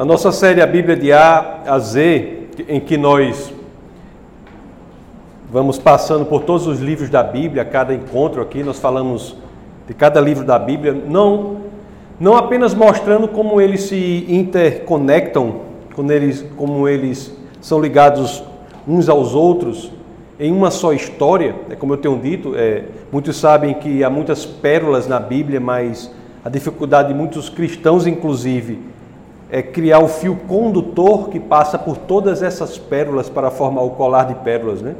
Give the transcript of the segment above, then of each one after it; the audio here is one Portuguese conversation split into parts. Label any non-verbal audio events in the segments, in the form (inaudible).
Na nossa série A Bíblia de A a Z, em que nós vamos passando por todos os livros da Bíblia, a cada encontro aqui, nós falamos de cada livro da Bíblia, não, não apenas mostrando como eles se interconectam, como eles, como eles são ligados uns aos outros em uma só história, é como eu tenho dito, é, muitos sabem que há muitas pérolas na Bíblia, mas a dificuldade de muitos cristãos, inclusive, é criar o fio condutor que passa por todas essas pérolas para formar o colar de pérolas, né?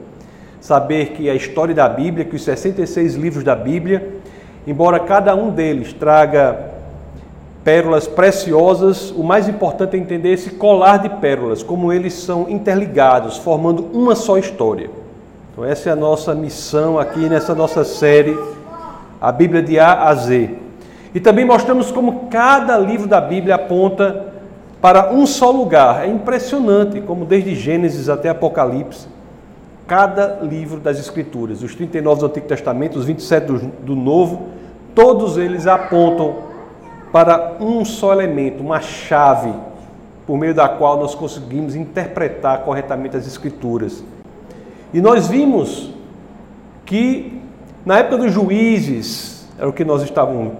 Saber que a história da Bíblia, que os 66 livros da Bíblia, embora cada um deles traga pérolas preciosas, o mais importante é entender esse colar de pérolas, como eles são interligados, formando uma só história. Então essa é a nossa missão aqui nessa nossa série, a Bíblia de A a Z. E também mostramos como cada livro da Bíblia aponta para um só lugar. É impressionante como desde Gênesis até Apocalipse, cada livro das Escrituras, os 39 do Antigo Testamento, os 27 do, Novo, todos eles apontam para um só elemento, uma chave, por meio da qual nós conseguimos interpretar corretamente as Escrituras. E nós vimos que na época dos juízes, era o que nós estávamos,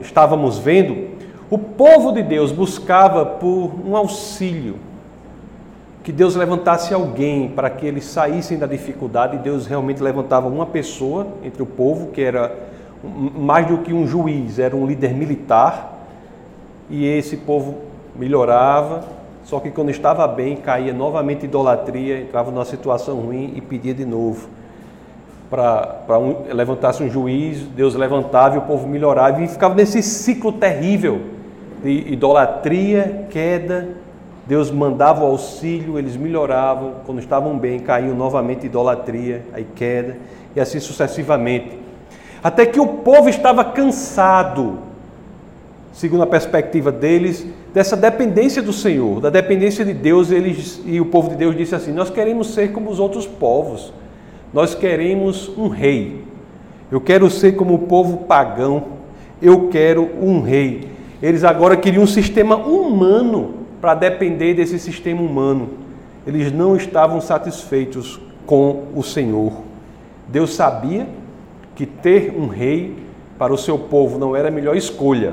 estávamos vendo, o povo de Deus buscava por um auxílio, que Deus levantasse alguém para que eles saíssem da dificuldade, Deus realmente levantava uma pessoa entre o povo, que era mais do que um juiz, era um líder militar, e esse povo melhorava, só que quando estava bem, caía novamente idolatria, entrava numa situação ruim e pedia de novo. Para um, levantasse um juiz, Deus levantava e o povo melhorava, e ficava nesse ciclo terrível idolatria, queda, Deus mandava o auxílio, eles melhoravam, quando estavam bem, caíam novamente idolatria, aí queda, e assim sucessivamente. Até que o povo estava cansado, segundo a perspectiva deles, dessa dependência do Senhor, da dependência de Deus, eles, e o povo de Deus disse assim: Nós queremos ser como os outros povos, nós queremos um rei. Eu quero ser como o povo pagão, eu quero um rei. Eles agora queriam um sistema humano para depender desse sistema humano. Eles não estavam satisfeitos com o Senhor. Deus sabia que ter um rei para o seu povo não era a melhor escolha.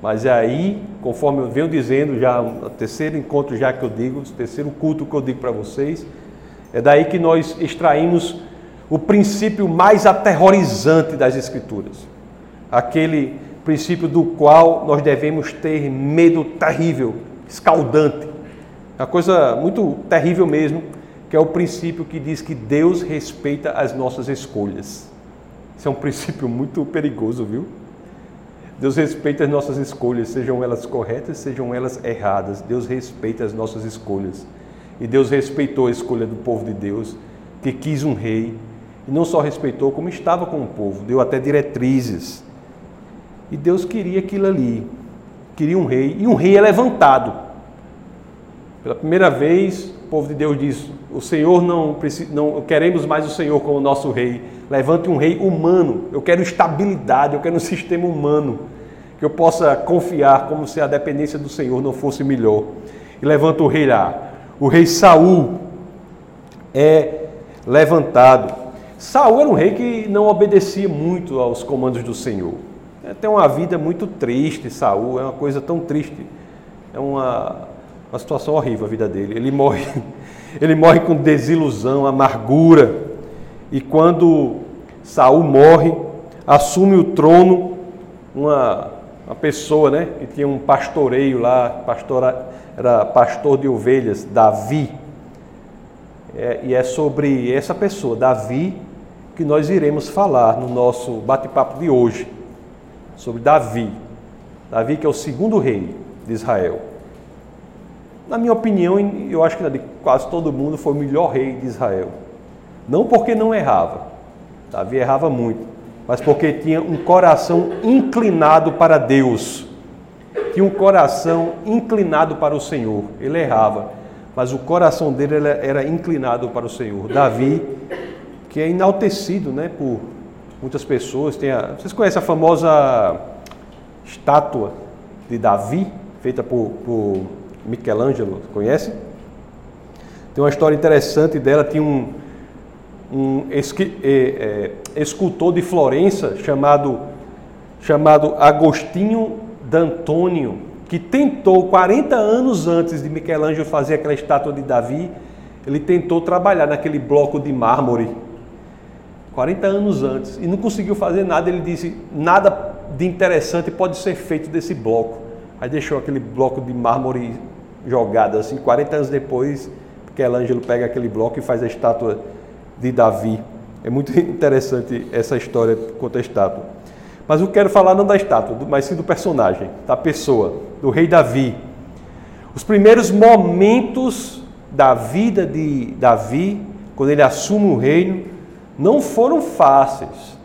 Mas aí, conforme eu venho dizendo, já o terceiro encontro já que eu digo, o terceiro culto que eu digo para vocês, é daí que nós extraímos o princípio mais aterrorizante das Escrituras. Aquele princípio do qual nós devemos ter medo terrível, escaldante. Uma coisa muito terrível mesmo, que é o princípio que diz que Deus respeita as nossas escolhas. Isso é um (laughs) princípio muito perigoso, viu? Deus respeita as nossas escolhas, sejam elas corretas, sejam elas erradas. Deus respeita as nossas escolhas. E Deus respeitou a escolha do povo de Deus, que quis um rei. E não só respeitou, como estava com o povo, deu até diretrizes e Deus queria aquilo ali. Queria um rei. E um rei é levantado. Pela primeira vez, o povo de Deus diz: O Senhor não, não queremos mais o Senhor como nosso rei. Levante um rei humano. Eu quero estabilidade, eu quero um sistema humano. Que eu possa confiar como se a dependência do Senhor não fosse melhor. E levanta o rei lá. O rei Saul é levantado. Saul era um rei que não obedecia muito aos comandos do Senhor. É, tem uma vida muito triste, Saul, é uma coisa tão triste. É uma, uma situação horrível a vida dele. Ele morre, (laughs) ele morre com desilusão, amargura. E quando Saul morre, assume o trono uma, uma pessoa, né, que tinha um pastoreio lá, pastora, era pastor de ovelhas, Davi. É, e é sobre essa pessoa, Davi, que nós iremos falar no nosso bate-papo de hoje sobre Davi. Davi, que é o segundo rei de Israel. Na minha opinião, eu acho que de quase todo mundo foi o melhor rei de Israel. Não porque não errava, Davi errava muito, mas porque tinha um coração inclinado para Deus. Tinha um coração inclinado para o Senhor. Ele errava, mas o coração dele era inclinado para o Senhor. Davi, que é enaltecido né, por muitas pessoas. Tem a, vocês conhecem a famosa estátua de Davi, feita por, por Michelangelo, conhece? Tem uma história interessante dela, tinha um, um esqui, é, é, escultor de Florença chamado, chamado Agostinho D'Antonio, que tentou, 40 anos antes de Michelangelo fazer aquela estátua de Davi, ele tentou trabalhar naquele bloco de mármore. 40 anos antes, e não conseguiu fazer nada. Ele disse: nada de interessante pode ser feito desse bloco. Aí deixou aquele bloco de mármore jogado assim. 40 anos depois, Michelangelo pega aquele bloco e faz a estátua de Davi. É muito (laughs) interessante essa história quanto à estátua. Mas eu quero falar não da estátua, mas sim do personagem, da pessoa, do rei Davi. Os primeiros momentos da vida de Davi, quando ele assume o reino, não foram fáceis.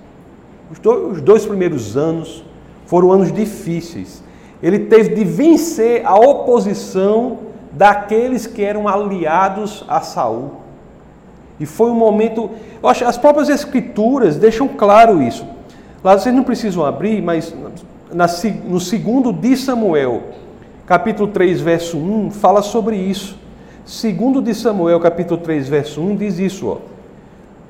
Os dois primeiros anos foram anos difíceis. Ele teve de vencer a oposição daqueles que eram aliados a Saul. E foi um momento, eu acho, as próprias escrituras deixam claro isso. Lá vocês não precisam abrir, mas na, no segundo de Samuel, capítulo 3, verso 1, fala sobre isso. Segundo de Samuel, capítulo 3, verso 1, diz isso, ó.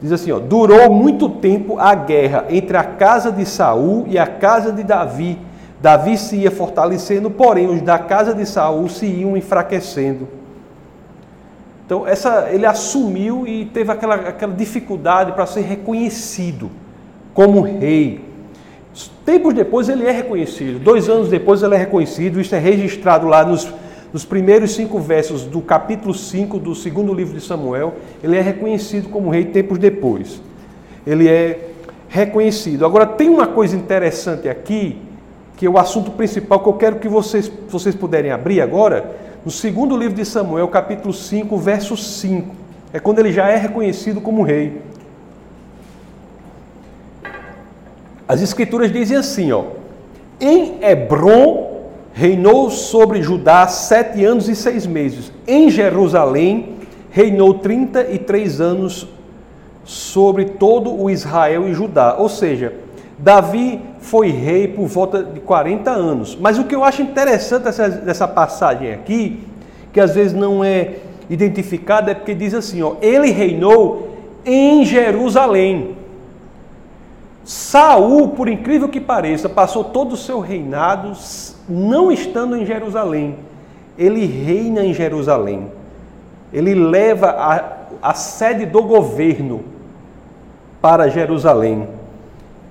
Diz assim, ó, durou muito tempo a guerra entre a casa de Saul e a casa de Davi. Davi se ia fortalecendo, porém os da casa de Saul se iam enfraquecendo. Então, essa, ele assumiu e teve aquela, aquela dificuldade para ser reconhecido como rei. Tempos depois ele é reconhecido, dois anos depois ele é reconhecido, isso é registrado lá nos, nos primeiros cinco versos do capítulo 5 do segundo livro de Samuel. Ele é reconhecido como rei tempos depois. Ele é reconhecido. Agora, tem uma coisa interessante aqui, que é o assunto principal que eu quero que vocês, vocês puderem abrir agora, no segundo livro de Samuel, capítulo 5, verso 5. É quando ele já é reconhecido como rei. As escrituras dizem assim, ó. Em Hebron reinou sobre Judá sete anos e seis meses. Em Jerusalém reinou trinta e três anos sobre todo o Israel e Judá. Ou seja, Davi foi rei por volta de 40 anos. Mas o que eu acho interessante dessa passagem aqui, que às vezes não é identificada, é porque diz assim: ó, ele reinou em Jerusalém. Saul, por incrível que pareça, passou todo o seu reinado não estando em Jerusalém. Ele reina em Jerusalém. Ele leva a, a sede do governo para Jerusalém.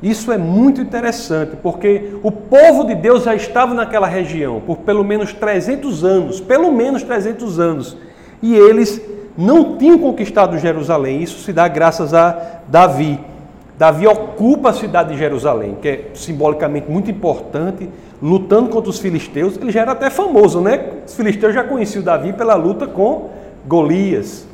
Isso é muito interessante, porque o povo de Deus já estava naquela região por pelo menos 300 anos, pelo menos 300 anos, e eles não tinham conquistado Jerusalém. Isso se dá graças a Davi. Davi ocupa a cidade de Jerusalém, que é simbolicamente muito importante, lutando contra os filisteus. Ele já era até famoso, né? Os filisteus já conheciam Davi pela luta com Golias.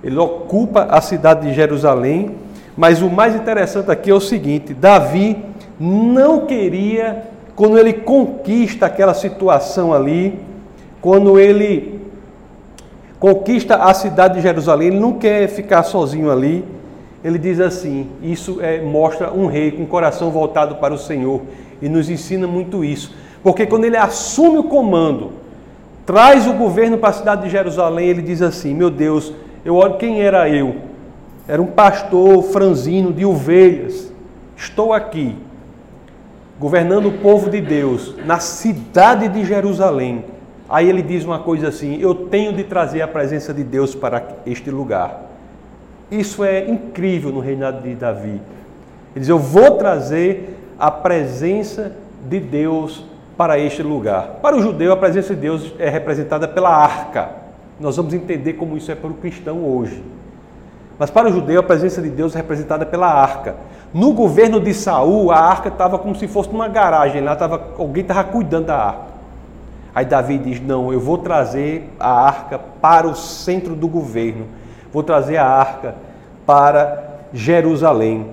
Ele ocupa a cidade de Jerusalém mas o mais interessante aqui é o seguinte: Davi não queria, quando ele conquista aquela situação ali, quando ele conquista a cidade de Jerusalém, ele não quer ficar sozinho ali. Ele diz assim: isso é, mostra um rei com o coração voltado para o Senhor e nos ensina muito isso, porque quando ele assume o comando, traz o governo para a cidade de Jerusalém, ele diz assim: meu Deus, eu olho quem era eu era um pastor franzino de ovelhas. Estou aqui, governando o povo de Deus, na cidade de Jerusalém. Aí ele diz uma coisa assim: Eu tenho de trazer a presença de Deus para este lugar. Isso é incrível no reinado de Davi. Ele diz: Eu vou trazer a presença de Deus para este lugar. Para o judeu, a presença de Deus é representada pela arca. Nós vamos entender como isso é para o cristão hoje. Mas para o judeu, a presença de Deus é representada pela arca. No governo de Saul, a arca estava como se fosse numa garagem, lá tava, alguém estava cuidando da arca. Aí Davi diz: Não, eu vou trazer a arca para o centro do governo, vou trazer a arca para Jerusalém.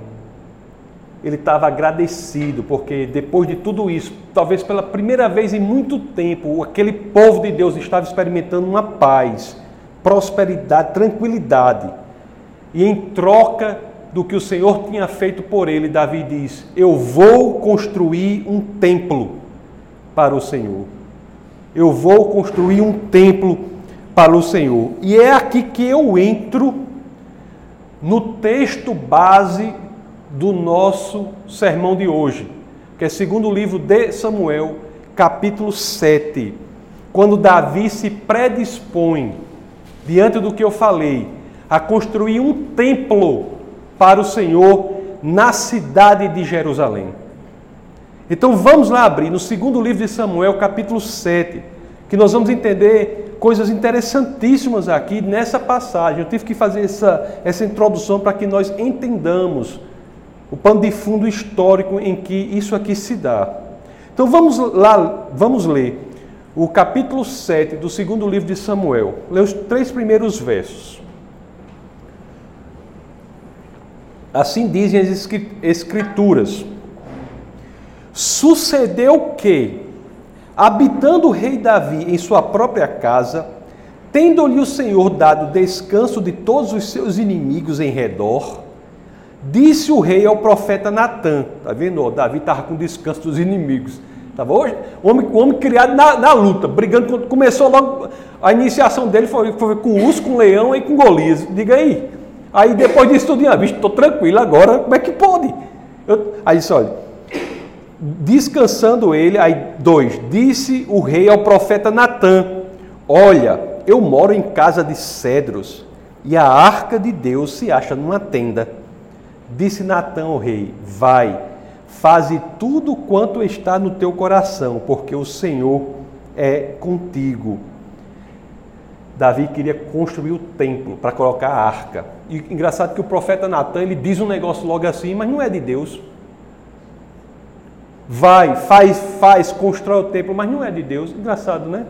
Ele estava agradecido, porque depois de tudo isso, talvez pela primeira vez em muito tempo, aquele povo de Deus estava experimentando uma paz, prosperidade, tranquilidade. E em troca do que o Senhor tinha feito por ele, Davi diz: Eu vou construir um templo para o Senhor. eu vou construir um templo para o Senhor. E é aqui que eu entro no texto base do nosso sermão de hoje, que é segundo o livro de Samuel, capítulo 7, quando Davi se predispõe, diante do que eu falei, a construir um templo para o Senhor na cidade de Jerusalém. Então vamos lá abrir no segundo livro de Samuel, capítulo 7, que nós vamos entender coisas interessantíssimas aqui nessa passagem. Eu tive que fazer essa, essa introdução para que nós entendamos o pano de fundo histórico em que isso aqui se dá. Então vamos lá, vamos ler o capítulo 7 do segundo livro de Samuel. Lê os três primeiros versos. Assim dizem as escrituras. Sucedeu que, habitando o rei Davi em sua própria casa, tendo-lhe o Senhor dado descanso de todos os seus inimigos em redor, disse o rei ao profeta Natã, tá vendo? Davi estava com descanso dos inimigos. Tava hoje, o homem, o homem criado na, na, luta, brigando, começou logo, a iniciação dele foi, foi com urso, com leão e com Golias. Diga aí. Aí depois disso tudo, estou tranquilo agora, como é que pode? Eu, aí disse, olha, Descansando ele, aí dois, disse o rei ao profeta Natã: Olha, eu moro em casa de cedros e a arca de Deus se acha numa tenda. Disse Natã ao rei: Vai, faze tudo quanto está no teu coração, porque o Senhor é contigo. Davi queria construir o templo para colocar a arca. E engraçado que o profeta Natan ele diz um negócio logo assim, mas não é de Deus vai, faz, faz, constrói o templo, mas não é de Deus. Engraçado, né?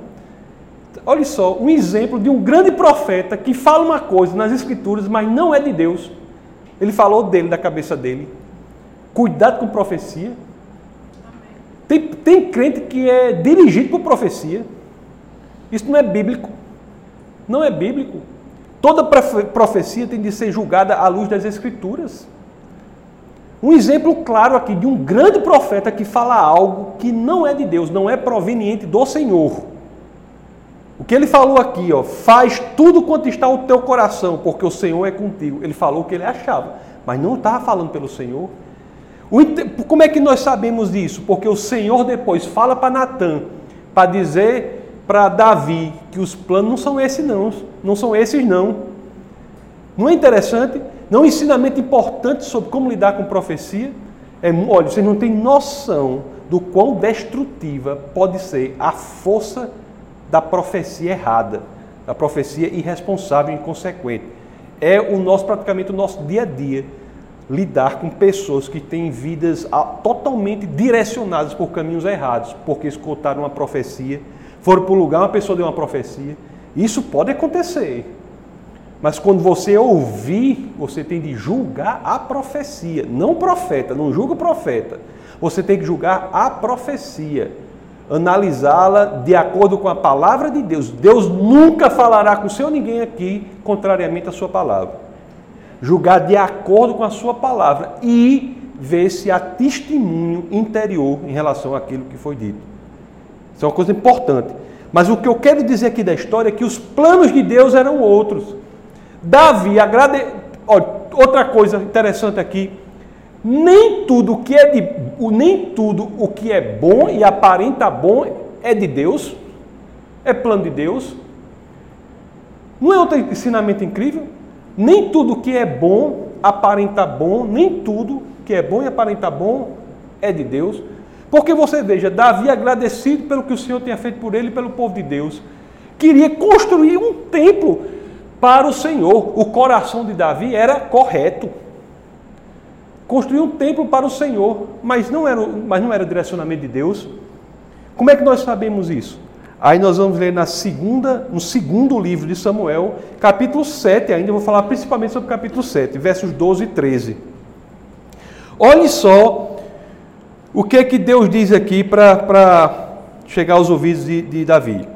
Olha só, um exemplo de um grande profeta que fala uma coisa nas Escrituras, mas não é de Deus. Ele falou dele, da cabeça dele. Cuidado com profecia. Tem, tem crente que é dirigido por profecia. Isso não é bíblico. Não é bíblico. Toda profecia tem de ser julgada à luz das Escrituras. Um exemplo claro aqui de um grande profeta que fala algo que não é de Deus, não é proveniente do Senhor. O que ele falou aqui, ó, faz tudo quanto está o teu coração, porque o Senhor é contigo. Ele falou o que ele achava, mas não estava falando pelo Senhor. Como é que nós sabemos disso? Porque o Senhor depois fala para Natan, para dizer para Davi que os planos não são esses não, não são esses não. Não é interessante? Não, um ensinamento importante sobre como lidar com profecia é, olha, vocês não têm noção do quão destrutiva pode ser a força da profecia errada, da profecia irresponsável e inconsequente. É o nosso praticamente o nosso dia a dia lidar com pessoas que têm vidas ah, totalmente direcionadas por caminhos errados, porque escutaram uma profecia, foram para um lugar, uma pessoa deu uma profecia. Isso pode acontecer. Mas quando você ouvir, você tem de julgar a profecia, não profeta, não julga o profeta. Você tem que julgar a profecia, analisá-la de acordo com a palavra de Deus. Deus nunca falará com seu ninguém aqui contrariamente à sua palavra. Julgar de acordo com a sua palavra e ver se há testemunho interior em relação àquilo que foi dito. Isso é uma coisa importante. Mas o que eu quero dizer aqui da história é que os planos de Deus eram outros. Davi agrade... Outra coisa interessante aqui, nem tudo que é de, nem tudo o que é bom e aparenta bom é de Deus, é plano de Deus. Não é outro ensinamento incrível? Nem tudo que é bom aparenta bom, nem tudo que é bom e aparenta bom é de Deus. Porque você veja, Davi agradecido pelo que o Senhor tinha feito por ele e pelo povo de Deus, queria construir um templo para o Senhor. O coração de Davi era correto. Construir um templo para o Senhor, mas não era, mas não era direcionamento de Deus. Como é que nós sabemos isso? Aí nós vamos ler na segunda, no segundo livro de Samuel, capítulo 7, ainda vou falar principalmente sobre o capítulo 7, versos 12 e 13. Olhe só o que é que Deus diz aqui para chegar aos ouvidos de, de Davi.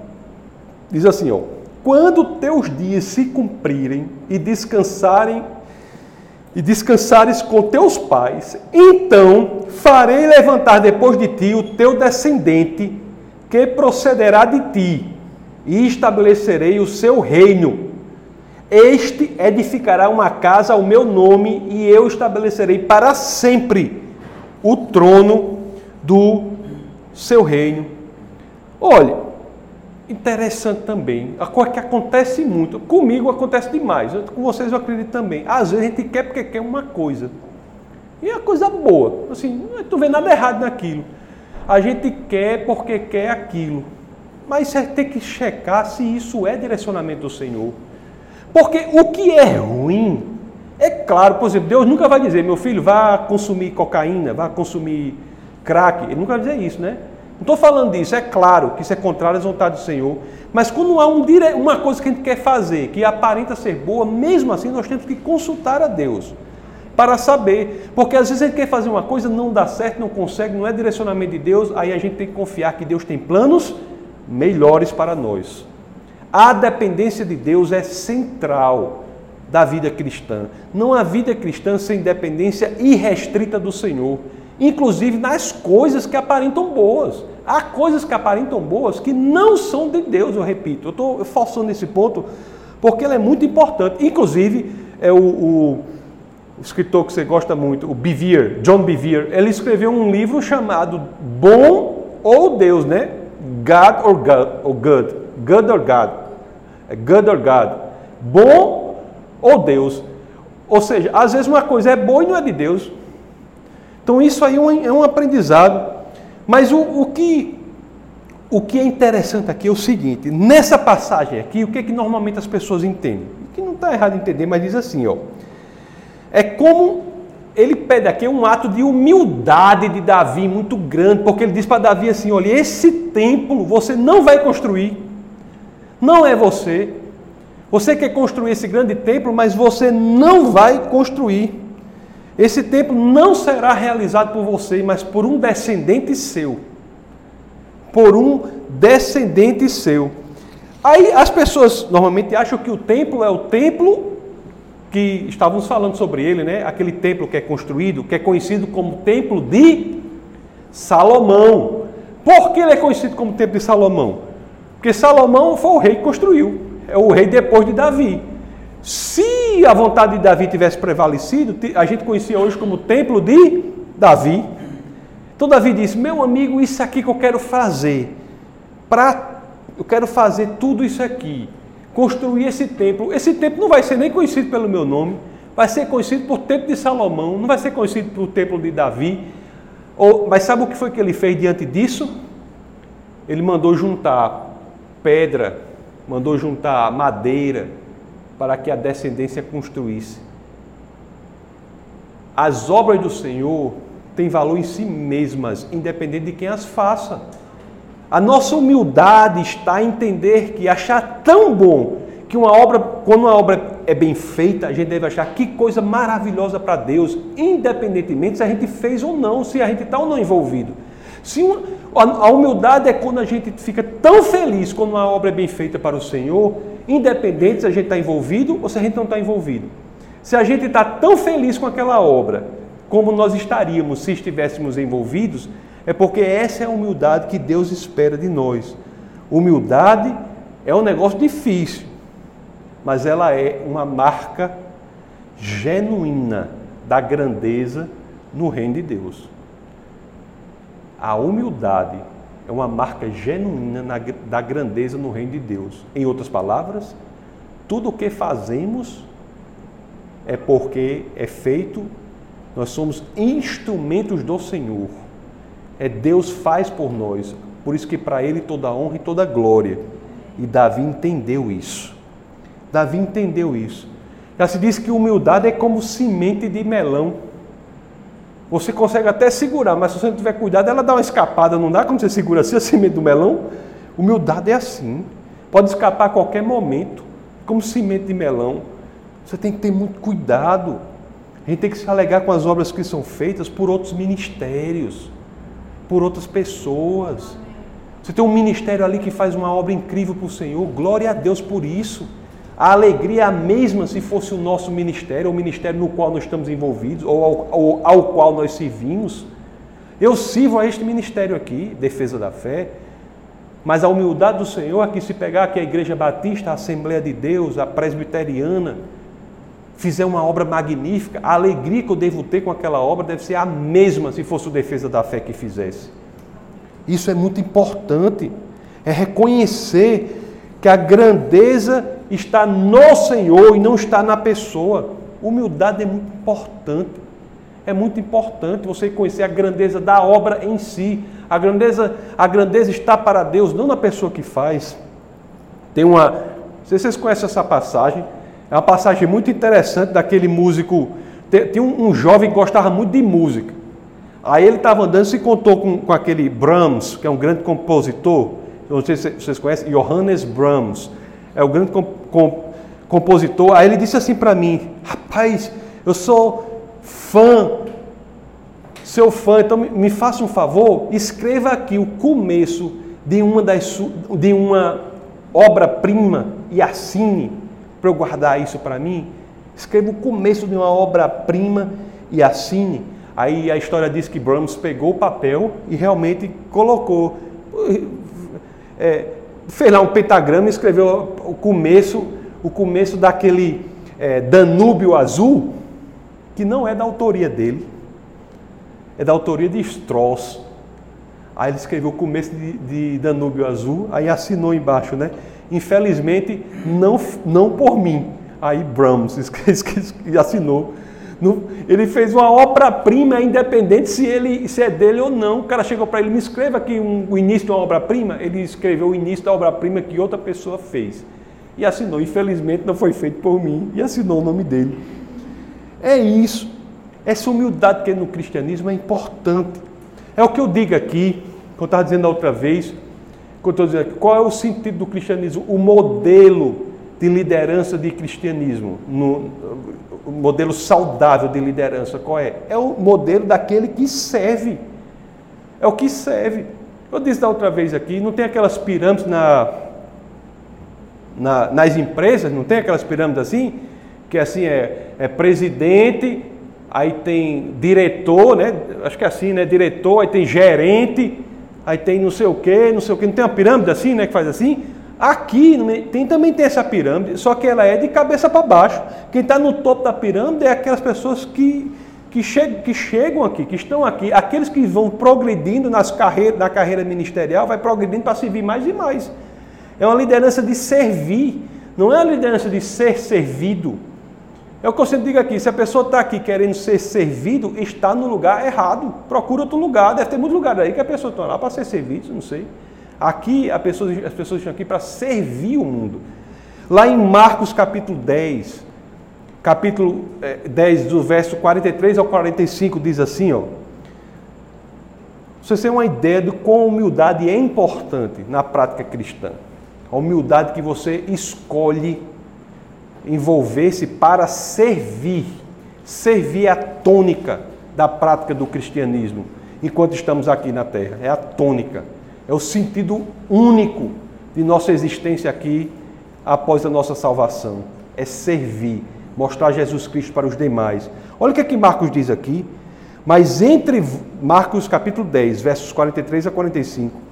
Diz assim, ó, quando teus dias se cumprirem e descansarem e descansares com teus pais, então farei levantar depois de ti o teu descendente, que procederá de ti, e estabelecerei o seu reino. Este edificará uma casa ao meu nome, e eu estabelecerei para sempre o trono do seu reino. Olha, interessante também, a coisa que acontece muito, comigo acontece demais, com vocês eu acredito também. Às vezes a gente quer porque quer uma coisa. E é coisa boa, assim, não estou vendo nada errado naquilo. A gente quer porque quer aquilo. Mas você tem que checar se isso é direcionamento do Senhor. Porque o que é ruim, é claro, por exemplo, Deus nunca vai dizer, meu filho, vá consumir cocaína, vá consumir crack. Ele nunca vai dizer isso, né? Não estou falando disso, é claro que isso é contrário às vontades do Senhor. Mas quando há um dire... uma coisa que a gente quer fazer, que aparenta ser boa, mesmo assim nós temos que consultar a Deus para saber. Porque às vezes a gente quer fazer uma coisa, não dá certo, não consegue, não é direcionamento de Deus, aí a gente tem que confiar que Deus tem planos melhores para nós. A dependência de Deus é central da vida cristã. Não há vida cristã sem dependência irrestrita do Senhor, inclusive nas coisas que aparentam boas. Há coisas que aparentam boas que não são de Deus, eu repito. Eu estou forçando esse ponto porque ele é muito importante. Inclusive, é o, o o escritor que você gosta muito, o Bevere, John Bevere, ele escreveu um livro chamado Bom ou Deus, né? God or God, or good, good or God, é good or God, bom ou Deus. Ou seja, às vezes uma coisa é boa e não é de Deus. Então isso aí é um, é um aprendizado. Mas o, o, que, o que é interessante aqui é o seguinte: nessa passagem aqui, o que, é que normalmente as pessoas entendem? Que não está errado entender, mas diz assim, ó. É como ele pede aqui um ato de humildade de Davi muito grande, porque ele diz para Davi assim: olha, esse templo você não vai construir, não é você. Você quer construir esse grande templo, mas você não vai construir. Esse templo não será realizado por você, mas por um descendente seu. Por um descendente seu. Aí as pessoas normalmente acham que o templo é o templo que estávamos falando sobre ele, né? Aquele templo que é construído, que é conhecido como Templo de Salomão. Por que ele é conhecido como Templo de Salomão? Porque Salomão foi o rei que construiu, é o rei depois de Davi. Se a vontade de Davi tivesse prevalecido, a gente conhecia hoje como Templo de Davi. Então Davi disse: Meu amigo, isso aqui que eu quero fazer, pra, eu quero fazer tudo isso aqui construir esse templo. Esse templo não vai ser nem conhecido pelo meu nome, vai ser conhecido por templo de Salomão, não vai ser conhecido por templo de Davi. Ou, mas sabe o que foi que ele fez diante disso? Ele mandou juntar pedra, mandou juntar madeira para que a descendência construísse. As obras do Senhor têm valor em si mesmas, independente de quem as faça. A nossa humildade está em entender que achar tão bom que uma obra, quando uma obra é bem feita, a gente deve achar que coisa maravilhosa para Deus, independentemente se a gente fez ou não, se a gente está ou não envolvido. Se uma, a humildade é quando a gente fica tão feliz quando uma obra é bem feita para o Senhor, independente se a gente está envolvido ou se a gente não está envolvido. Se a gente está tão feliz com aquela obra como nós estaríamos se estivéssemos envolvidos, é porque essa é a humildade que Deus espera de nós. Humildade é um negócio difícil, mas ela é uma marca genuína da grandeza no reino de Deus. A humildade é uma marca genuína na, da grandeza no reino de Deus. Em outras palavras, tudo o que fazemos é porque é feito, nós somos instrumentos do Senhor é Deus faz por nós. Por isso que para ele toda honra e toda glória. E Davi entendeu isso. Davi entendeu isso. Já se diz que humildade é como semente de melão. Você consegue até segurar, mas se você não tiver cuidado, ela dá uma escapada, não dá como você segura assim (laughs) a semente do melão? Humildade é assim. Pode escapar a qualquer momento, como semente de melão. Você tem que ter muito cuidado. A gente tem que se alegar com as obras que são feitas por outros ministérios por outras pessoas. Você tem um ministério ali que faz uma obra incrível para o Senhor, glória a Deus por isso. A alegria é a mesma se fosse o nosso ministério, o ministério no qual nós estamos envolvidos, ou ao, ao, ao qual nós servimos. Eu sirvo a este ministério aqui, Defesa da Fé, Mas a humildade do Senhor é que se pegar aqui a Igreja Batista, a Assembleia de Deus, a Presbiteriana, fizer uma obra magnífica, a alegria que eu devo ter com aquela obra deve ser a mesma se fosse o defesa da fé que fizesse. Isso é muito importante. É reconhecer que a grandeza está no Senhor e não está na pessoa. Humildade é muito importante. É muito importante você conhecer a grandeza da obra em si. A grandeza, a grandeza está para Deus, não na pessoa que faz. Tem uma, não sei se vocês conhecem essa passagem, é uma passagem muito interessante daquele músico. Tem, um, um jovem que gostava muito de música. Aí ele estava andando e se contou com, com aquele Brahms, que é um grande compositor. Não sei se vocês conhecem, Johannes Brahms. É o grande compositor. Aí ele disse assim para mim: Rapaz, eu sou fã, seu fã, então me faça um favor, escreva aqui o começo de uma, das, de uma obra-prima e assine para eu guardar isso para mim. Escreva o começo de uma obra-prima e assine. Aí a história diz que Brahms pegou o papel e realmente colocou, é, fez lá um pentagrama e escreveu o começo, o começo daquele é, Danúbio Azul, que não é da autoria dele, é da autoria de Strauss. Aí ele escreveu o começo de, de Danúbio Azul, aí assinou embaixo, né? Infelizmente, não, não por mim. Aí Brahms (laughs) assinou no, ele fez uma obra-prima, independente se, ele, se é dele ou não. O cara chegou para ele, me escreva aqui um, o início de uma obra-prima. Ele escreveu o início da obra-prima que outra pessoa fez. E assinou. Infelizmente não foi feito por mim. E assinou o nome dele. É isso. Essa humildade que é no cristianismo é importante. É o que eu digo aqui, que eu estava dizendo a outra vez. Qual é o sentido do cristianismo? O modelo de liderança de cristianismo, no, o modelo saudável de liderança, qual é? É o modelo daquele que serve. É o que serve. Eu disse da outra vez aqui, não tem aquelas pirâmides na, na, nas empresas, não tem aquelas pirâmides assim? Que assim é, é presidente, aí tem diretor, né? Acho que é assim, né? Diretor, aí tem gerente, aí tem não sei o quê, não sei o quê. Não tem uma pirâmide assim, né? Que faz assim? Aqui tem, também tem essa pirâmide, só que ela é de cabeça para baixo. Quem está no topo da pirâmide é aquelas pessoas que, que, che que chegam aqui, que estão aqui. Aqueles que vão progredindo nas carreira, na carreira ministerial, vai progredindo para servir mais e mais. É uma liderança de servir, não é uma liderança de ser servido. É o que eu sempre digo aqui: se a pessoa está aqui querendo ser servido, está no lugar errado. Procura outro lugar. Deve ter muitos lugares aí que a pessoa está lá para ser servido, não sei. Aqui pessoa, as pessoas estão aqui para servir o mundo. Lá em Marcos capítulo 10, capítulo 10, eh, do verso 43 ao 45, diz assim, ó. Você tem uma ideia de quão humildade é importante na prática cristã. A humildade que você escolhe envolver-se para servir. Servir é a tônica da prática do cristianismo enquanto estamos aqui na terra. É a tônica. É o sentido único de nossa existência aqui após a nossa salvação. É servir, mostrar Jesus Cristo para os demais. Olha o que, é que Marcos diz aqui. Mas entre Marcos capítulo 10, versos 43 a 45.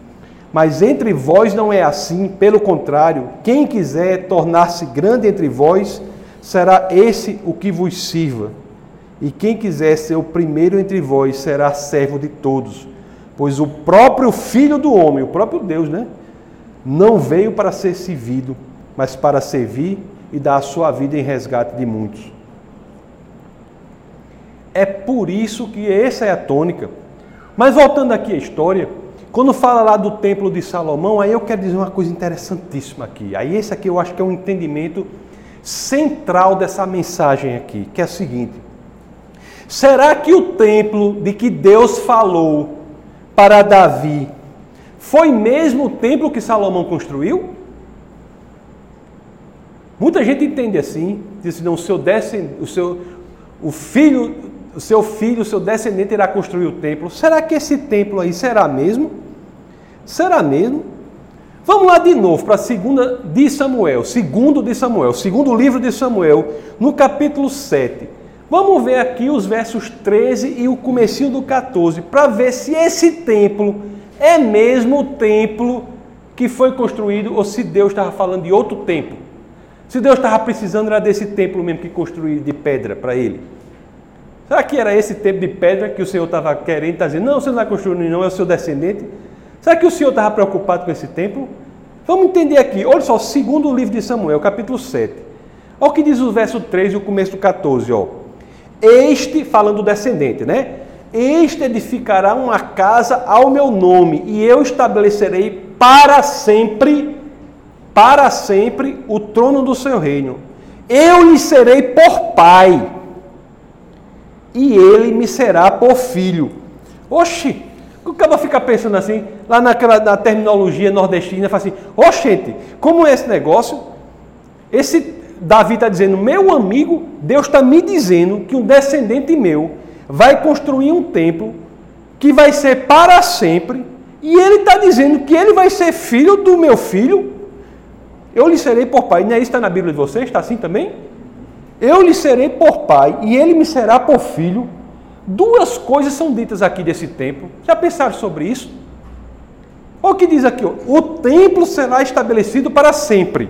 Mas entre vós não é assim, pelo contrário, quem quiser tornar-se grande entre vós, será esse o que vos sirva. E quem quiser ser o primeiro entre vós, será servo de todos. Pois o próprio Filho do homem, o próprio Deus, né? Não veio para ser servido, mas para servir e dar a sua vida em resgate de muitos. É por isso que essa é a tônica. Mas voltando aqui à história, quando fala lá do templo de Salomão, aí eu quero dizer uma coisa interessantíssima aqui. Aí esse aqui eu acho que é um entendimento central dessa mensagem aqui, que é o seguinte: será que o templo de que Deus falou para Davi foi mesmo o templo que Salomão construiu? Muita gente entende assim, diz não, o seu descendente, o seu o filho, o seu filho, o seu descendente irá construir o templo. Será que esse templo aí será mesmo? Será mesmo? Vamos lá de novo para a segunda de Samuel, segundo de Samuel, segundo livro de Samuel, no capítulo 7. Vamos ver aqui os versos 13 e o comecinho do 14, para ver se esse templo é mesmo o templo que foi construído ou se Deus estava falando de outro templo. Se Deus estava precisando era desse templo mesmo que construiu de pedra para ele. Será que era esse templo de pedra que o Senhor estava querendo, está dizendo, não, você não vai construir não, é o seu descendente? Será que o Senhor estava preocupado com esse templo? Vamos entender aqui, olha só, segundo o livro de Samuel, capítulo 7. Olha o que diz o verso 3 e o começo do 14, ó. Este, falando do descendente, né? Este edificará uma casa ao meu nome, e eu estabelecerei para sempre, para sempre, o trono do seu reino. Eu lhe serei por pai, e ele me será por filho. Oxi, o cara fica pensando assim, lá naquela na terminologia nordestina, fala assim: Oxente, como é esse negócio? Esse Davi está dizendo, meu amigo, Deus está me dizendo que um descendente meu vai construir um templo que vai ser para sempre, e ele está dizendo que ele vai ser filho do meu filho. Eu lhe serei por pai. Não é isso está na Bíblia de vocês? Está assim também? Eu lhe serei por pai e ele me será por filho. Duas coisas são ditas aqui desse templo. Já pensaram sobre isso? Olha o que diz aqui: ó. o templo será estabelecido para sempre.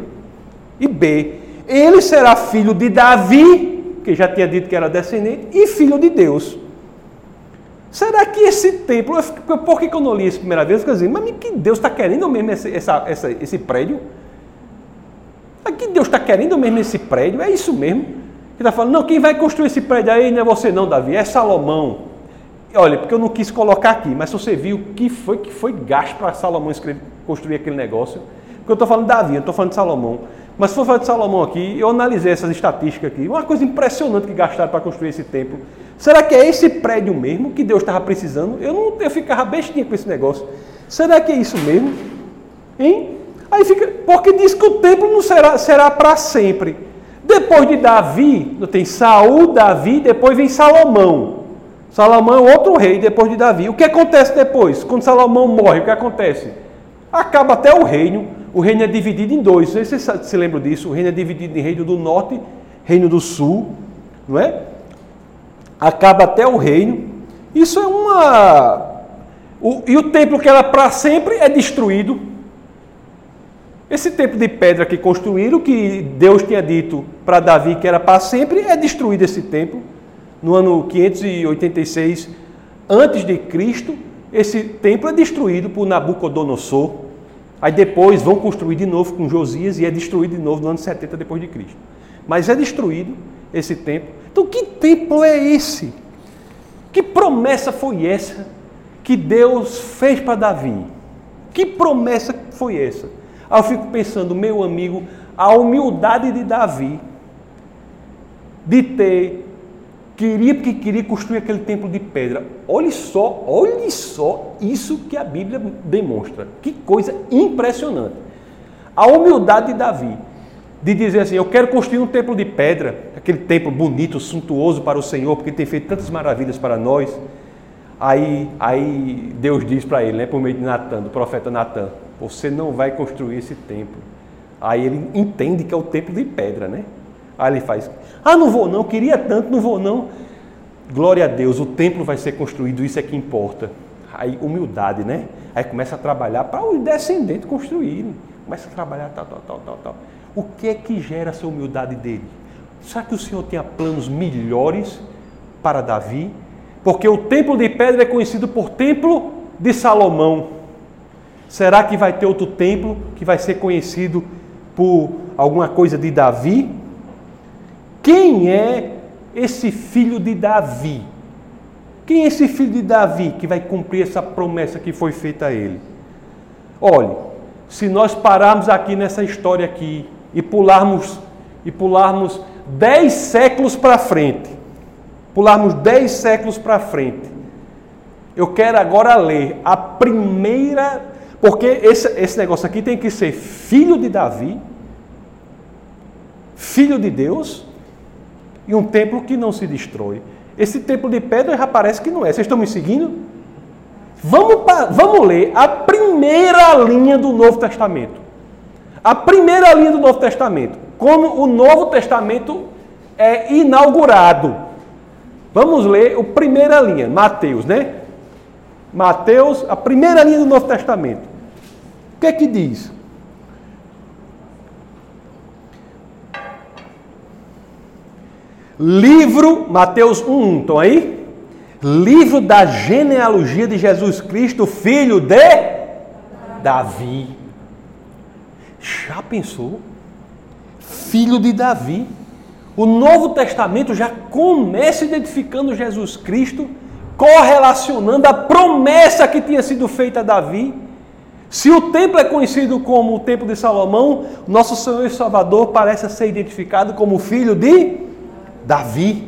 E B, ele será filho de Davi que já tinha dito que era descendente, e filho de Deus. Será que esse templo, por que eu não li isso a primeira vez? Eu dizendo, mas que Deus está querendo mesmo esse, essa, essa, esse prédio? Que Deus está querendo mesmo esse prédio? É isso mesmo? Que está falando, não, quem vai construir esse prédio aí não é você não, Davi, é Salomão. Olha, porque eu não quis colocar aqui, mas se você viu o que foi que foi gasto para Salomão escrever, construir aquele negócio, porque eu estou falando de Davi, eu estou falando de Salomão. Mas se for falar de Salomão aqui, eu analisei essas estatísticas aqui, uma coisa impressionante que gastaram para construir esse templo. Será que é esse prédio mesmo que Deus estava precisando? Eu não eu ficava bestinha com esse negócio. Será que é isso mesmo? Hein? Aí fica, porque diz que o templo não será, será para sempre. Depois de Davi, tem Saul, Davi, depois vem Salomão. Salomão é outro rei depois de Davi. O que acontece depois? Quando Salomão morre, o que acontece? Acaba até o reino o reino é dividido em dois. Vocês se lembram disso. O reino é dividido em reino do norte, reino do sul, não é? Acaba até o reino. Isso é uma. O, e o templo que era para sempre é destruído. Esse templo de pedra que construíram, que Deus tinha dito para Davi que era para sempre, é destruído esse templo. No ano 586 antes de Cristo, esse templo é destruído por Nabucodonosor. Aí depois vão construir de novo com Josias e é destruído de novo no ano 70 depois de Cristo. Mas é destruído esse templo. Então que templo é esse? Que promessa foi essa que Deus fez para Davi? Que promessa foi essa? Aí eu fico pensando, meu amigo, a humildade de Davi de ter Queria porque queria construir aquele templo de pedra. Olhe só, olhe só isso que a Bíblia demonstra. Que coisa impressionante. A humildade de Davi de dizer assim: Eu quero construir um templo de pedra, aquele templo bonito, suntuoso para o Senhor, porque tem feito tantas maravilhas para nós. Aí, aí Deus diz para ele, né, por meio de Natan, do profeta Natan: Você não vai construir esse templo. Aí ele entende que é o templo de pedra, né? Aí ele faz: Ah, não vou não, queria tanto, não vou não. Glória a Deus, o templo vai ser construído, isso é que importa. Aí, humildade, né? Aí começa a trabalhar para os descendentes construírem. Começa a trabalhar, tal, tal, tal, tal, tal. O que é que gera essa humildade dele? Será que o Senhor tinha planos melhores para Davi? Porque o templo de pedra é conhecido por templo de Salomão. Será que vai ter outro templo que vai ser conhecido por alguma coisa de Davi? Quem é esse filho de Davi? Quem é esse filho de Davi que vai cumprir essa promessa que foi feita a ele? Olhe, se nós pararmos aqui nessa história aqui e pularmos e pularmos dez séculos para frente, pularmos dez séculos para frente, eu quero agora ler a primeira, porque esse, esse negócio aqui tem que ser filho de Davi, filho de Deus e um templo que não se destrói. Esse templo de pedra já parece que não é. Vocês estão me seguindo? Vamos, vamos ler a primeira linha do Novo Testamento. A primeira linha do Novo Testamento. Como o Novo Testamento é inaugurado. Vamos ler a primeira linha, Mateus, né? Mateus, a primeira linha do Novo Testamento. que é que diz? Livro, Mateus 1, estão aí? Livro da genealogia de Jesus Cristo, filho de Davi. Já pensou? Filho de Davi. O Novo Testamento já começa identificando Jesus Cristo, correlacionando a promessa que tinha sido feita a Davi. Se o templo é conhecido como o templo de Salomão, nosso Senhor e Salvador parece ser identificado como filho de Davi.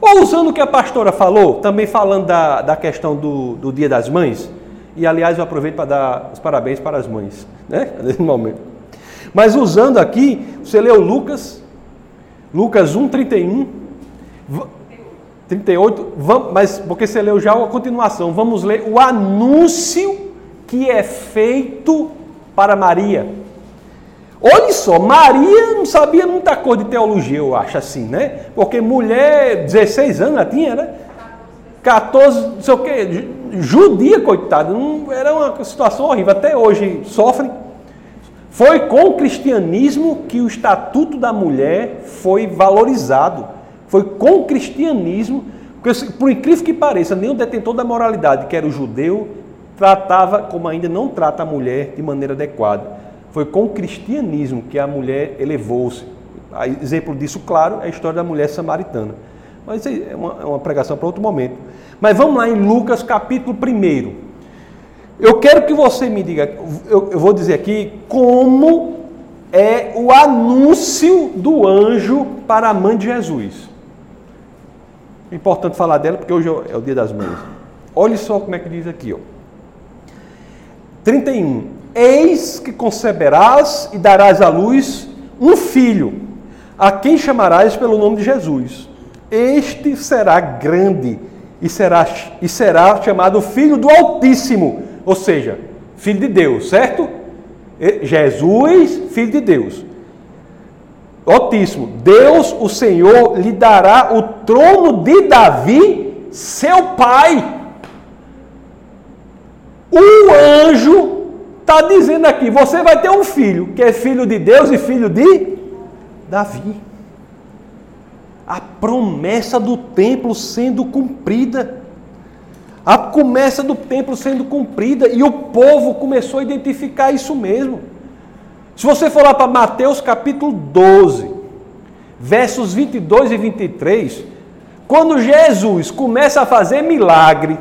Ou usando o que a pastora falou, também falando da, da questão do, do Dia das Mães, e aliás eu aproveito para dar os parabéns para as mães, né? (laughs) Nesse momento. Mas usando aqui, você leu Lucas, Lucas 1, 31, 38, vamos, mas porque você leu já a continuação, vamos ler o anúncio que é feito para Maria. Olha só, Maria não sabia muita coisa de teologia, eu acho assim, né? Porque mulher, 16 anos ela tinha, né? 14, não sei o quê, judia, coitada, não, era uma situação horrível, até hoje sofrem. Foi com o cristianismo que o estatuto da mulher foi valorizado. Foi com o cristianismo, porque por incrível que pareça, o detentor da moralidade, que era o judeu, tratava como ainda não trata a mulher de maneira adequada. Foi com o cristianismo que a mulher elevou-se. Exemplo disso, claro, é a história da mulher samaritana. Mas é uma, é uma pregação para outro momento. Mas vamos lá em Lucas capítulo 1. Eu quero que você me diga, eu, eu vou dizer aqui como é o anúncio do anjo para a mãe de Jesus. É importante falar dela porque hoje é o dia das mães. Olha só como é que diz aqui, ó. 31. Eis que conceberás e darás à luz um filho, a quem chamarás pelo nome de Jesus. Este será grande e será, e será chamado Filho do Altíssimo, ou seja, Filho de Deus, certo? Jesus, Filho de Deus. Altíssimo. Deus, o Senhor, lhe dará o trono de Davi, seu pai. O anjo Está dizendo aqui: você vai ter um filho, que é filho de Deus e filho de Davi. A promessa do templo sendo cumprida. A promessa do templo sendo cumprida. E o povo começou a identificar isso mesmo. Se você for lá para Mateus capítulo 12, versos 22 e 23, quando Jesus começa a fazer milagre,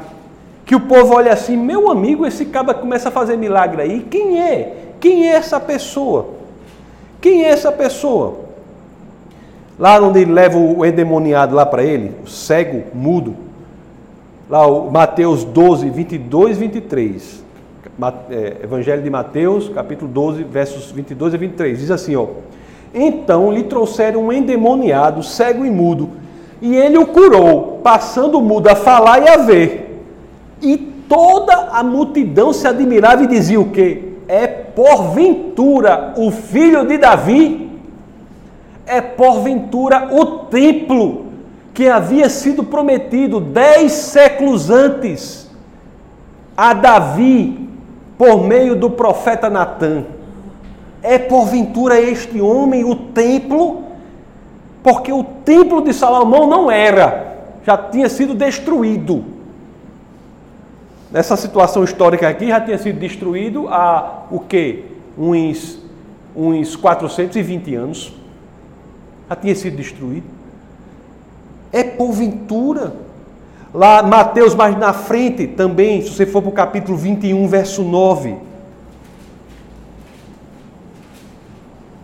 que o povo olha assim, meu amigo, esse cara começa a fazer milagre aí. Quem é? Quem é essa pessoa? Quem é essa pessoa? Lá onde ele leva o endemoniado lá para ele, o cego, mudo. Lá o Mateus 12, 22 e 23. É, Evangelho de Mateus, capítulo 12, versos 22 e 23. Diz assim, ó. Então lhe trouxeram um endemoniado, cego e mudo, e ele o curou, passando o mudo a falar e a ver. E toda a multidão se admirava e dizia o quê? É porventura o filho de Davi? É porventura o templo que havia sido prometido dez séculos antes a Davi por meio do profeta Natã? É porventura este homem o templo? Porque o templo de Salomão não era, já tinha sido destruído nessa situação histórica aqui já tinha sido destruído há o quê? Uns, uns 420 anos. Já tinha sido destruído. É porventura. Lá, Mateus, mais na frente também, se você for para o capítulo 21, verso 9.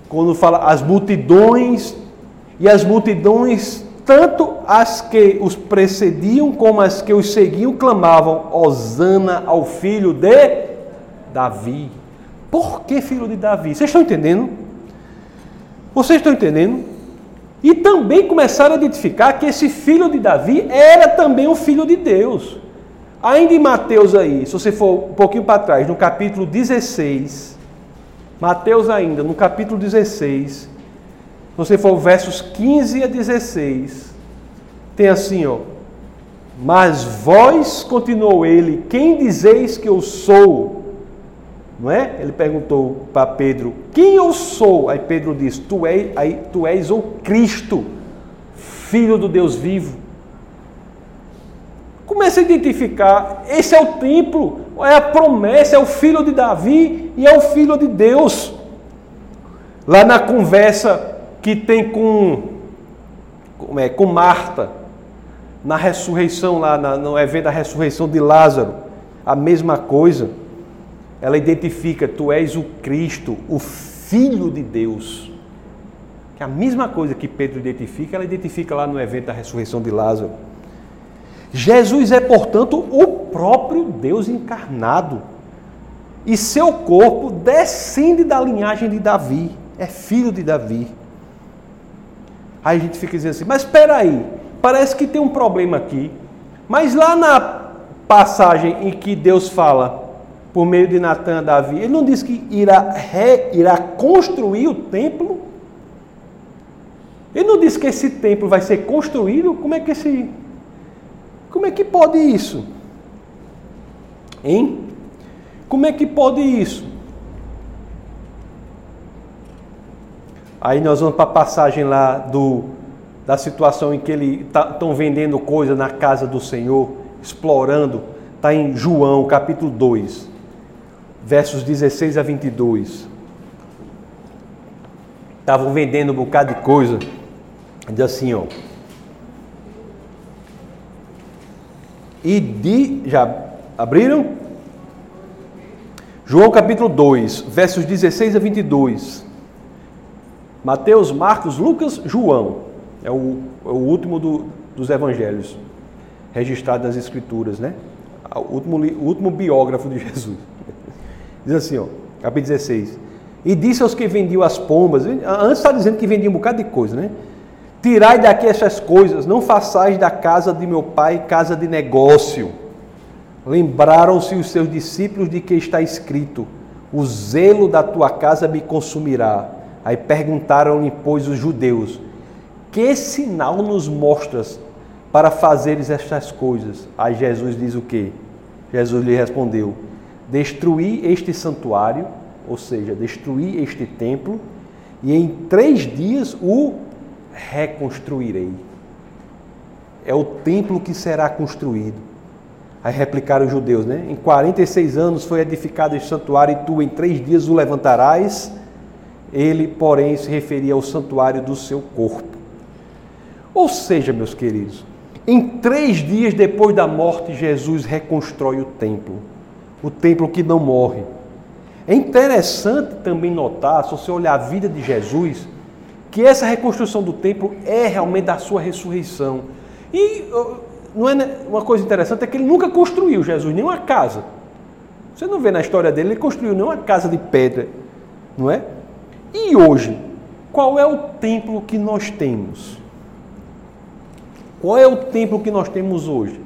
Quando fala as multidões, e as multidões tanto as que os precediam como as que os seguiam clamavam: Hosana ao filho de Davi. Por que filho de Davi? Vocês estão entendendo? Vocês estão entendendo? E também começaram a identificar que esse filho de Davi era também o filho de Deus. Ainda em Mateus aí, se você for um pouquinho para trás, no capítulo 16, Mateus ainda, no capítulo 16, se você for versos 15 a 16, tem assim, ó. Mas vós, continuou ele, quem dizeis que eu sou? não é? Ele perguntou para Pedro: Quem eu sou? Aí Pedro disse: Tu és, aí, tu és o Cristo, filho do Deus vivo. Começa a identificar: esse é o templo, é a promessa, é o filho de Davi e é o filho de Deus. Lá na conversa que tem com, com, é, com Marta, na ressurreição, lá na, no evento da ressurreição de Lázaro, a mesma coisa. Ela identifica: Tu és o Cristo, o Filho de Deus. Que é a mesma coisa que Pedro identifica, ela identifica lá no evento da ressurreição de Lázaro. Jesus é, portanto, o próprio Deus encarnado. E seu corpo descende da linhagem de Davi, é filho de Davi. Aí a gente fica dizendo assim, mas espera aí, parece que tem um problema aqui. Mas lá na passagem em que Deus fala por meio de Natan a Davi, ele não diz que irá, re, irá construir o templo? Ele não diz que esse templo vai ser construído? Como é que esse. Como é que pode isso? Hein? Como é que pode isso? Aí nós vamos para a passagem lá do, da situação em que eles estão tá, vendendo coisa na casa do Senhor, explorando. Está em João capítulo 2, versos 16 a 22. Estavam vendendo um bocado de coisa. Diz assim, ó. E de. Já abriram? João capítulo 2, versos 16 a 22. Mateus, Marcos, Lucas, João. É o, é o último do, dos evangelhos registrado nas Escrituras, né? O último, o último biógrafo de (laughs) Jesus. Diz assim, ó, capítulo 16. E disse aos que vendiam as pombas, antes está dizendo que vendiam um bocado de coisa, né? Tirai daqui essas coisas, não façais da casa de meu pai casa de negócio. Lembraram-se os seus discípulos de que está escrito: O zelo da tua casa me consumirá. Aí perguntaram-lhe, pois, os judeus: Que sinal nos mostras para fazeres estas coisas? Aí Jesus diz o que? Jesus lhe respondeu: Destruí este santuário, ou seja, destruí este templo, e em três dias o reconstruirei. É o templo que será construído. Aí replicaram os judeus, né? Em 46 anos foi edificado este santuário e tu em três dias o levantarás ele, porém, se referia ao santuário do seu corpo. Ou seja, meus queridos, em três dias depois da morte, Jesus reconstrói o templo, o templo que não morre. É interessante também notar, se você olhar a vida de Jesus, que essa reconstrução do templo é realmente da sua ressurreição. E não é uma coisa interessante é que ele nunca construiu Jesus nenhuma casa. Você não vê na história dele, ele construiu nenhuma casa de pedra, não é? E hoje, qual é o templo que nós temos? Qual é o templo que nós temos hoje?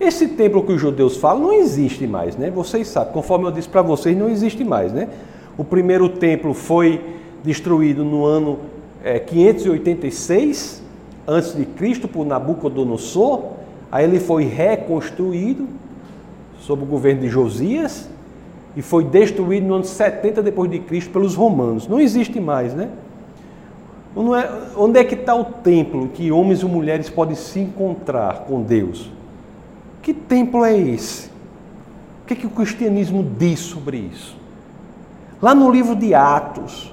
Esse templo que os judeus falam não existe mais, né? Vocês sabem, conforme eu disse para vocês, não existe mais, né? O primeiro templo foi destruído no ano é, 586 antes de Cristo por Nabucodonosor. Aí ele foi reconstruído sob o governo de Josias e foi destruído no ano 70 depois de Cristo pelos romanos. Não existe mais, né? É, onde é que está o templo que homens e mulheres podem se encontrar com Deus? Que templo é esse? O que, é que o cristianismo diz sobre isso? Lá no livro de Atos,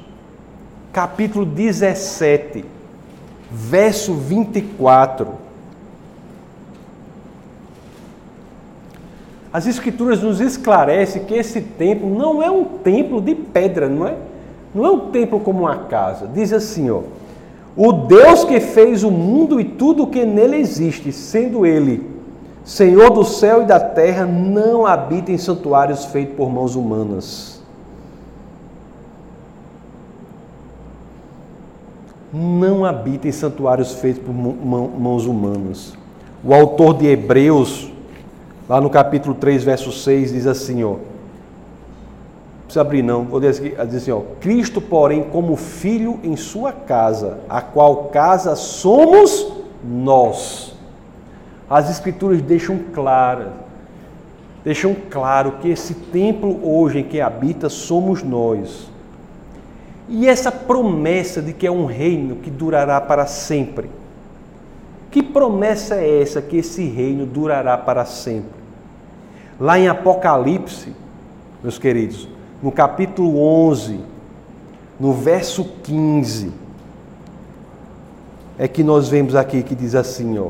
capítulo 17, verso 24. As Escrituras nos esclarecem que esse templo não é um templo de pedra, não é? Não é um templo como uma casa. Diz assim, ó. O Deus que fez o mundo e tudo o que nele existe, sendo ele Senhor do céu e da terra, não habita em santuários feitos por mãos humanas. Não habita em santuários feitos por mãos humanas. O autor de Hebreus Lá no capítulo 3, verso 6, diz assim, ó. Não precisa abrir não, vou dizer assim, ó. Cristo, porém, como filho em sua casa, a qual casa somos nós. As escrituras deixam claras deixam claro que esse templo hoje em que habita somos nós. E essa promessa de que é um reino que durará para sempre. Que promessa é essa que esse reino durará para sempre? Lá em Apocalipse, meus queridos, no capítulo 11, no verso 15, é que nós vemos aqui que diz assim, ó.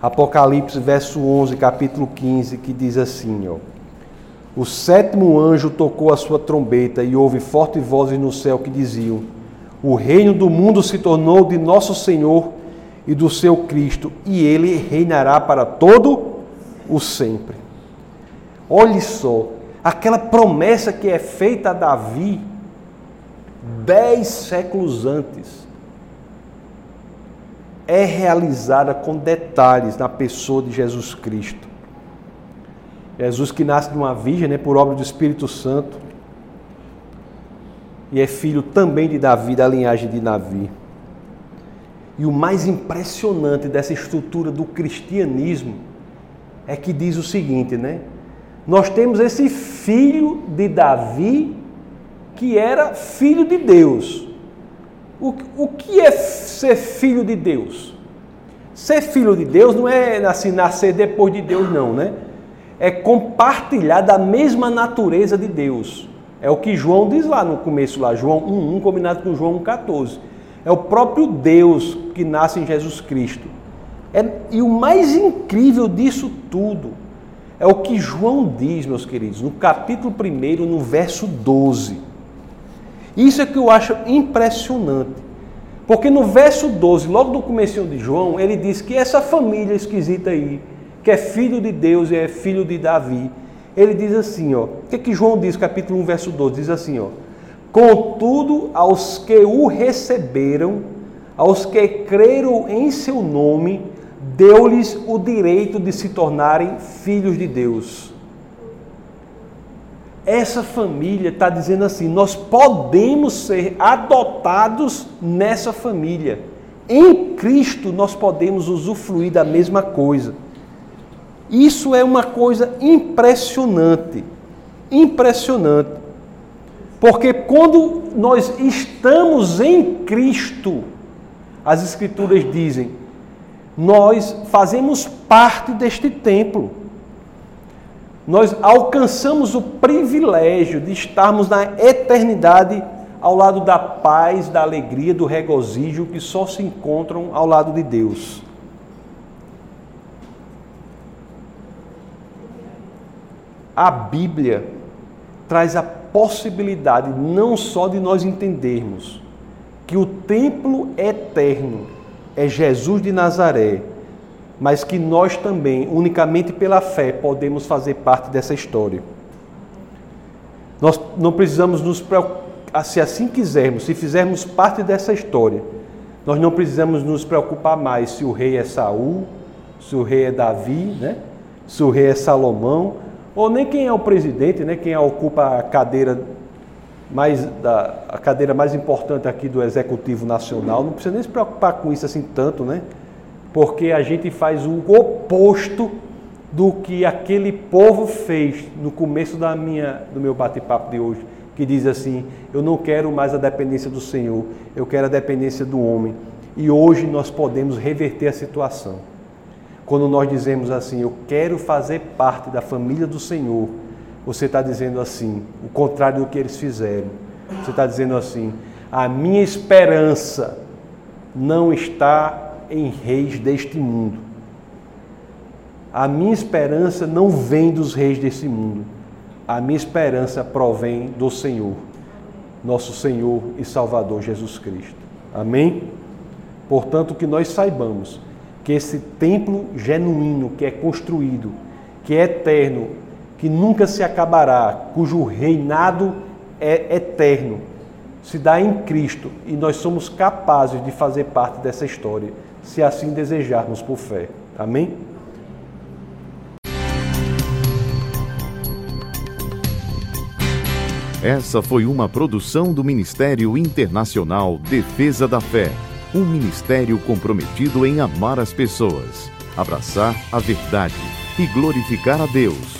Apocalipse, verso 11, capítulo 15, que diz assim, ó. O sétimo anjo tocou a sua trombeta e houve fortes vozes no céu que diziam: O reino do mundo se tornou de nosso Senhor e do seu Cristo, e ele reinará para todo o sempre. Olhe só, aquela promessa que é feita a Davi dez séculos antes é realizada com detalhes na pessoa de Jesus Cristo. Jesus que nasce de uma virgem, né, por obra do Espírito Santo, e é filho também de Davi, da linhagem de Davi. E o mais impressionante dessa estrutura do cristianismo é que diz o seguinte, né? Nós temos esse filho de Davi que era filho de Deus. O, o que é ser filho de Deus? Ser filho de Deus não é assim, nascer depois de Deus, não, né? É compartilhar da mesma natureza de Deus. É o que João diz lá no começo, lá, João 1,1 combinado com João 1,14. É o próprio Deus que nasce em Jesus Cristo. É, e o mais incrível disso tudo é o que João diz, meus queridos, no capítulo 1, no verso 12. Isso é que eu acho impressionante. Porque no verso 12, logo do começo de João, ele diz que essa família esquisita aí, que é filho de Deus e é filho de Davi, ele diz assim, ó, o que, é que João diz, capítulo 1, verso 12, diz assim, ó, contudo, aos que o receberam, aos que creram em seu nome, deu-lhes o direito de se tornarem filhos de Deus. Essa família está dizendo assim: nós podemos ser adotados nessa família. Em Cristo nós podemos usufruir da mesma coisa. Isso é uma coisa impressionante. Impressionante. Porque quando nós estamos em Cristo, as Escrituras dizem nós fazemos parte deste templo. Nós alcançamos o privilégio de estarmos na eternidade ao lado da paz, da alegria, do regozijo que só se encontram ao lado de Deus. A Bíblia traz a possibilidade não só de nós entendermos que o templo eterno é Jesus de Nazaré, mas que nós também, unicamente pela fé, podemos fazer parte dessa história. Nós não precisamos nos preocupar, se assim quisermos, se fizermos parte dessa história, nós não precisamos nos preocupar mais se o rei é Saul, se o rei é Davi, né? se o rei é Salomão, ou nem quem é o presidente, né? quem ocupa a cadeira mais da a cadeira mais importante aqui do Executivo Nacional, não precisa nem se preocupar com isso assim tanto, né? Porque a gente faz o oposto do que aquele povo fez no começo da minha do meu bate-papo de hoje, que diz assim: "Eu não quero mais a dependência do Senhor, eu quero a dependência do homem". E hoje nós podemos reverter a situação. Quando nós dizemos assim: "Eu quero fazer parte da família do Senhor", você está dizendo assim, o contrário do que eles fizeram. Você está dizendo assim: a minha esperança não está em reis deste mundo. A minha esperança não vem dos reis desse mundo. A minha esperança provém do Senhor, nosso Senhor e Salvador Jesus Cristo. Amém? Portanto, que nós saibamos que esse templo genuíno que é construído, que é eterno, que nunca se acabará, cujo reinado é eterno, se dá em Cristo e nós somos capazes de fazer parte dessa história, se assim desejarmos por fé. Amém? Essa foi uma produção do Ministério Internacional Defesa da Fé, um ministério comprometido em amar as pessoas, abraçar a verdade e glorificar a Deus.